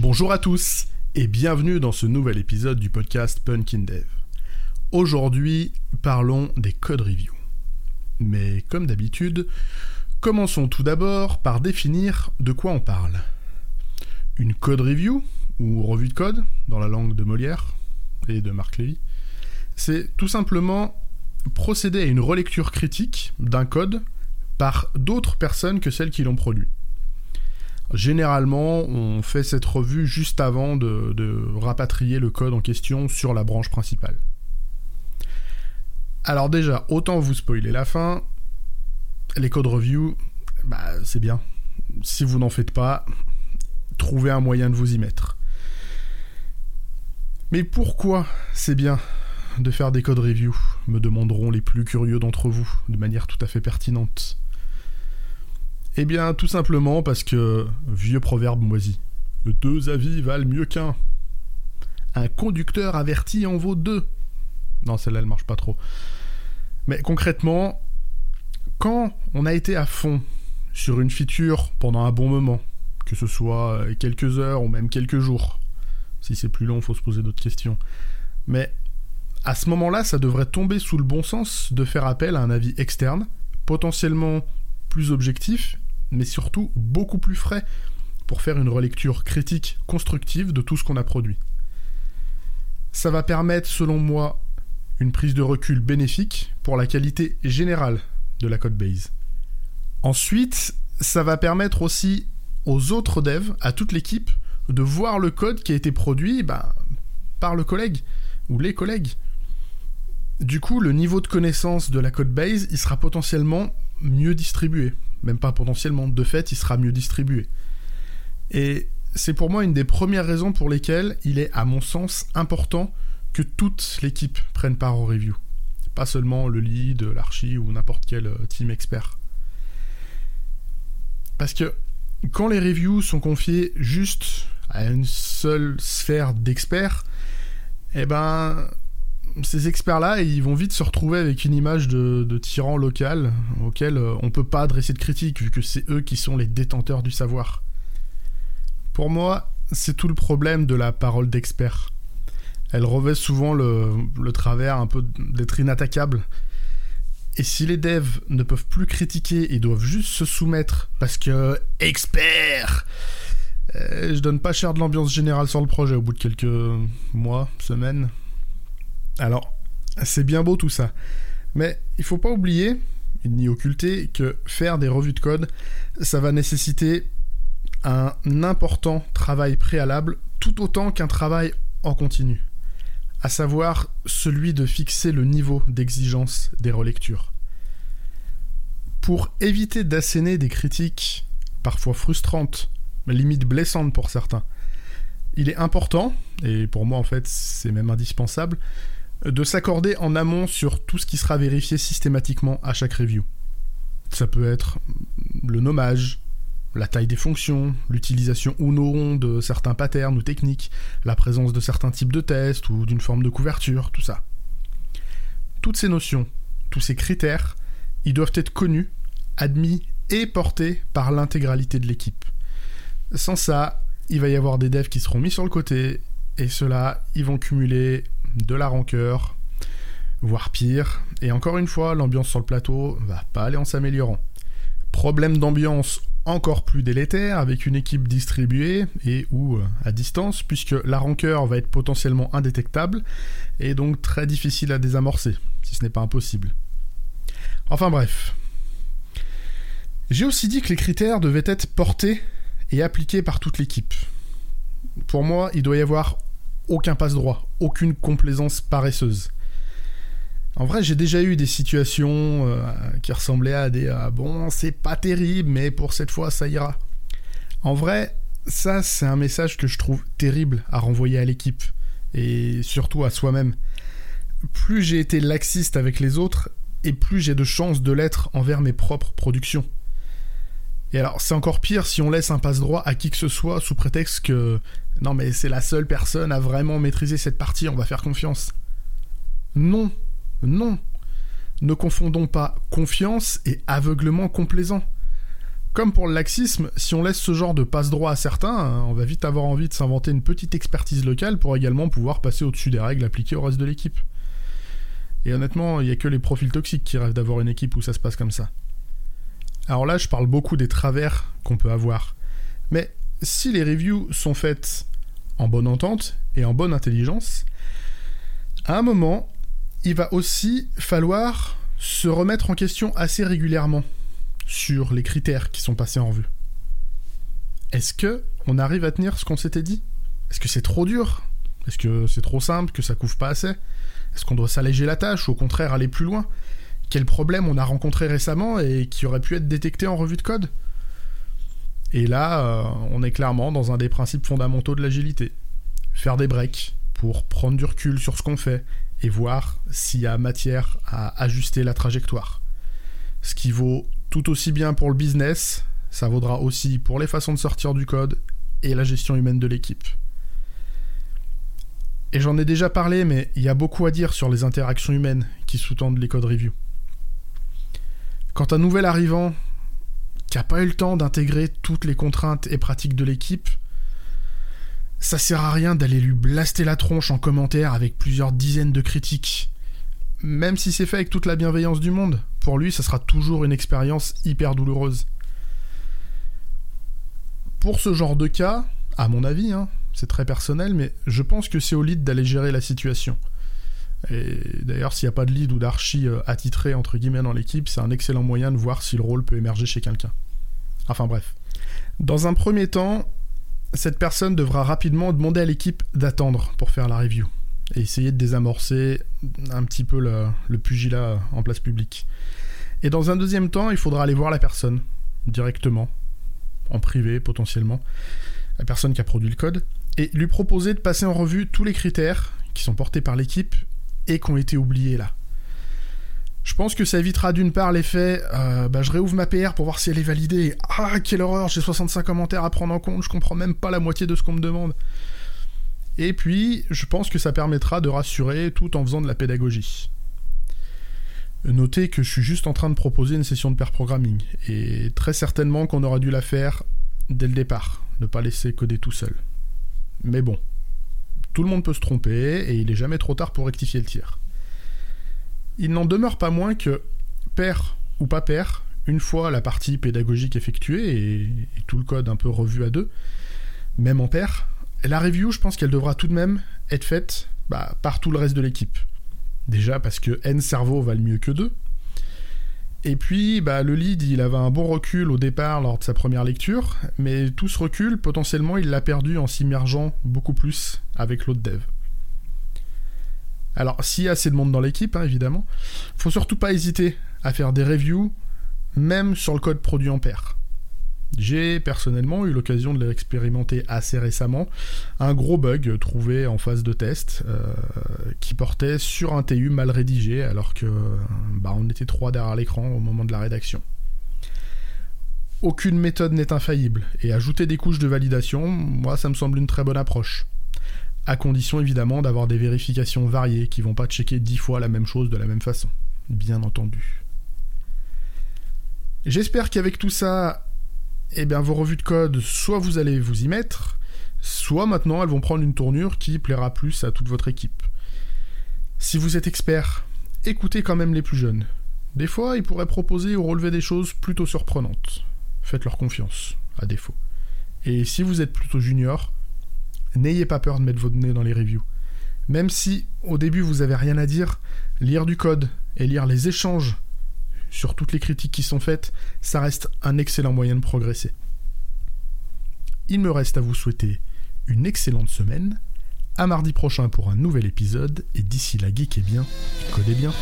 Bonjour à tous et bienvenue dans ce nouvel épisode du podcast Punkin Dev. Aujourd'hui, parlons des code reviews. Mais comme d'habitude, commençons tout d'abord par définir de quoi on parle. Une code review, ou revue de code, dans la langue de Molière et de Marc Lévy, c'est tout simplement procéder à une relecture critique d'un code par d'autres personnes que celles qui l'ont produit. Généralement, on fait cette revue juste avant de, rapatrier le code en question sur la branche principale. Alors déjà, autant vous spoiler la fin, les code reviews, bah, c'est bien. Si vous n'en faites pas, trouvez un moyen de vous y mettre. Mais pourquoi c'est bien de faire des code reviews me demanderont les plus curieux d'entre vous, de manière tout à fait pertinente. Eh bien, tout simplement parce que, vieux proverbe moisi, deux avis valent mieux qu'un. Un conducteur averti en vaut deux. Non, celle-là, elle marche pas trop. Mais concrètement, quand on a été à fond sur une feature pendant un bon moment, que ce soit quelques heures ou même quelques jours, si c'est plus long, faut se poser d'autres questions. Mais à ce moment-là, ça devrait tomber sous le bon sens de faire appel à un avis externe, potentiellement plus objectif, mais surtout beaucoup plus frais, pour faire une relecture critique constructive de tout ce qu'on a produit. Ça va permettre, selon moi, une prise de recul bénéfique pour la qualité générale de la code base. Ensuite, ça va permettre aussi aux autres devs, à toute l'équipe, de voir le code qui a été produit ben, par le collègue ou les collègues. Du coup, le niveau de connaissance de la code base, il sera potentiellement mieux distribué. Même pas potentiellement, de fait, il sera mieux distribué. Et c'est pour moi une des premières raisons pour lesquelles il est, à mon sens, important que toute l'équipe prenne part au review. Pas seulement le lead, l'archi ou n'importe quel euh, team expert. Parce que quand les reviews sont confiées juste à une seule sphère d'experts, eh ben, ces experts-là, ils vont vite se retrouver avec une image de, tyran local auquel euh, on peut pas adresser de critique vu que c'est eux qui sont les détenteurs du savoir. Pour moi, c'est tout le problème de la parole d'expert. Elle revêt souvent le, travers un peu d'être inattaquable. Et si les devs ne peuvent plus critiquer et doivent juste se soumettre parce que expert euh, je donne pas cher de l'ambiance générale sur le projet au bout de quelques mois, semaines. Alors, c'est bien beau tout ça. Mais il faut pas oublier, ni occulter, que faire des revues de code, ça va nécessiter un important travail préalable, tout autant qu'un travail en continu. À savoir celui de fixer le niveau d'exigence des relectures. Pour éviter d'asséner des critiques parfois frustrantes limite blessante pour certains. Il est important, et pour moi en fait c'est même indispensable, de s'accorder en amont sur tout ce qui sera vérifié systématiquement à chaque review. Ça peut être le nommage, la taille des fonctions, l'utilisation ou non de certains patterns ou techniques, la présence de certains types de tests ou d'une forme de couverture, tout ça. Toutes ces notions, tous ces critères, ils doivent être connus, admis et portés par l'intégralité de l'équipe. Sans ça, il va y avoir des devs qui seront mis sur le côté, et ceux-là, ils vont cumuler de la rancœur, voire pire. Et encore une fois, l'ambiance sur le plateau va pas aller en s'améliorant. Problème d'ambiance encore plus délétère avec une équipe distribuée et ou euh, à distance, puisque la rancœur va être potentiellement indétectable et donc très difficile à désamorcer, si ce n'est pas impossible. Enfin bref. J'ai aussi dit que les critères devaient être portés et appliqué par toute l'équipe. Pour moi, il doit y avoir aucun passe-droit, aucune complaisance paresseuse. En vrai, j'ai déjà eu des situations euh, qui ressemblaient à des ah bon, c'est pas terrible, mais pour cette fois, ça ira. En vrai, ça, c'est un message que je trouve terrible à renvoyer à l'équipe et surtout à soi-même. Plus j'ai été laxiste avec les autres, et plus j'ai de chances de l'être envers mes propres productions. Et alors, c'est encore pire si on laisse un passe-droit à qui que ce soit sous prétexte que non, mais c'est la seule personne à vraiment maîtriser cette partie, on va faire confiance. Non, non. Ne confondons pas confiance et aveuglement complaisant. comme pour le laxisme, si on laisse ce genre de passe-droit à certains, hein, on va vite avoir envie de s'inventer une petite expertise locale pour également pouvoir passer au-dessus des règles appliquées au reste de l'équipe. Et honnêtement, il n'y a que les profils toxiques qui rêvent d'avoir une équipe où ça se passe comme ça. Alors là, je parle beaucoup des travers qu'on peut avoir. Mais si les reviews sont faites en bonne entente et en bonne intelligence, à un moment, il va aussi falloir se remettre en question assez régulièrement sur les critères qui sont passés en revue. Est-ce que on arrive à tenir ce qu'on s'était dit? Est-ce que c'est trop dur? Est-ce que c'est trop simple, que ça couvre pas assez? Est-ce qu'on doit s'alléger la tâche ou au contraire aller plus loin? Quel problème on a rencontré récemment et qui aurait pu être détecté en revue de code Et là, euh, on est clairement dans un des principes fondamentaux de l'agilité. Faire des breaks pour prendre du recul sur ce qu'on fait et voir s'il y a matière à ajuster la trajectoire. Ce qui vaut tout aussi bien pour le business, ça vaudra aussi pour les façons de sortir du code et la gestion humaine de l'équipe. Et j'en ai déjà parlé, mais il y a beaucoup à dire sur les interactions humaines qui sous-tendent les code reviews. Quand un nouvel arrivant qui n'a pas eu le temps d'intégrer toutes les contraintes et pratiques de l'équipe, ça sert à rien d'aller lui blaster la tronche en commentaire avec plusieurs dizaines de critiques. Même si c'est fait avec toute la bienveillance du monde, pour lui, ça sera toujours une expérience hyper douloureuse. Pour ce genre de cas, à mon avis, hein, c'est très personnel, mais je pense que c'est au lead d'aller gérer la situation. Et d'ailleurs, s'il n'y a pas de lead ou d'archi euh, attitré entre guillemets dans l'équipe, c'est un excellent moyen de voir si le rôle peut émerger chez quelqu'un. Enfin bref. Dans un premier temps, cette personne devra rapidement demander à l'équipe d'attendre pour faire la review et essayer de désamorcer un petit peu le, pugilat en place publique. Et dans un deuxième temps, il faudra aller voir la personne directement, en privé potentiellement, la personne qui a produit le code, et lui proposer de passer en revue tous les critères qui sont portés par l'équipe et qui ont été oubliés là. Je pense que ça évitera d'une part l'effet euh, bah, je réouvre ma PR pour voir si elle est validée. Ah, quelle horreur, j'ai 65 commentaires à prendre en compte, je comprends même pas la moitié de ce qu'on me demande. Et puis, je pense que ça permettra de rassurer tout en faisant de la pédagogie. Notez que je suis juste en train de proposer une session de pair programming, et très certainement qu'on aura dû la faire dès le départ, ne pas laisser coder tout seul. Mais bon, tout le monde peut se tromper, et il n'est jamais trop tard pour rectifier le tir. Il n'en demeure pas moins que, pair ou pas pair, une fois la partie pédagogique effectuée et, tout le code un peu revu à deux, même en pair, la review, je pense qu'elle devra tout de même être faite bah, par tout le reste de l'équipe. Déjà parce que N cerveau valent mieux que 2. Et puis, bah, le lead, il avait un bon recul au départ lors de sa première lecture, mais tout ce recul, potentiellement, il l'a perdu en s'immergeant beaucoup plus avec l'autre dev. Alors, s'il y a assez de monde dans l'équipe, hein, évidemment, faut surtout pas hésiter à faire des reviews, même sur le code produit en pair. J'ai personnellement eu l'occasion de l'expérimenter assez récemment. Un gros bug trouvé en phase de test euh, qui portait sur un TU mal rédigé alors que bah, on était trois derrière l'écran au moment de la rédaction. Aucune méthode n'est infaillible et ajouter des couches de validation, moi ça me semble une très bonne approche. À condition évidemment d'avoir des vérifications variées qui vont pas checker dix fois la même chose de la même façon. Bien entendu. J'espère qu'avec tout ça, eh bien vos revues de code, soit vous allez vous y mettre, soit maintenant elles vont prendre une tournure qui plaira plus à toute votre équipe. Si vous êtes expert, écoutez quand même les plus jeunes. Des fois, ils pourraient proposer ou relever des choses plutôt surprenantes. Faites-leur confiance, à défaut. Et si vous êtes plutôt junior, n'ayez pas peur de mettre votre nez dans les reviews. Même si au début vous avez rien à dire, lire du code et lire les échanges sur toutes les critiques qui sont faites, ça reste un excellent moyen de progresser. Il me reste à vous souhaiter une excellente semaine, à mardi prochain pour un nouvel épisode, et d'ici là, geek et bien, codez bien.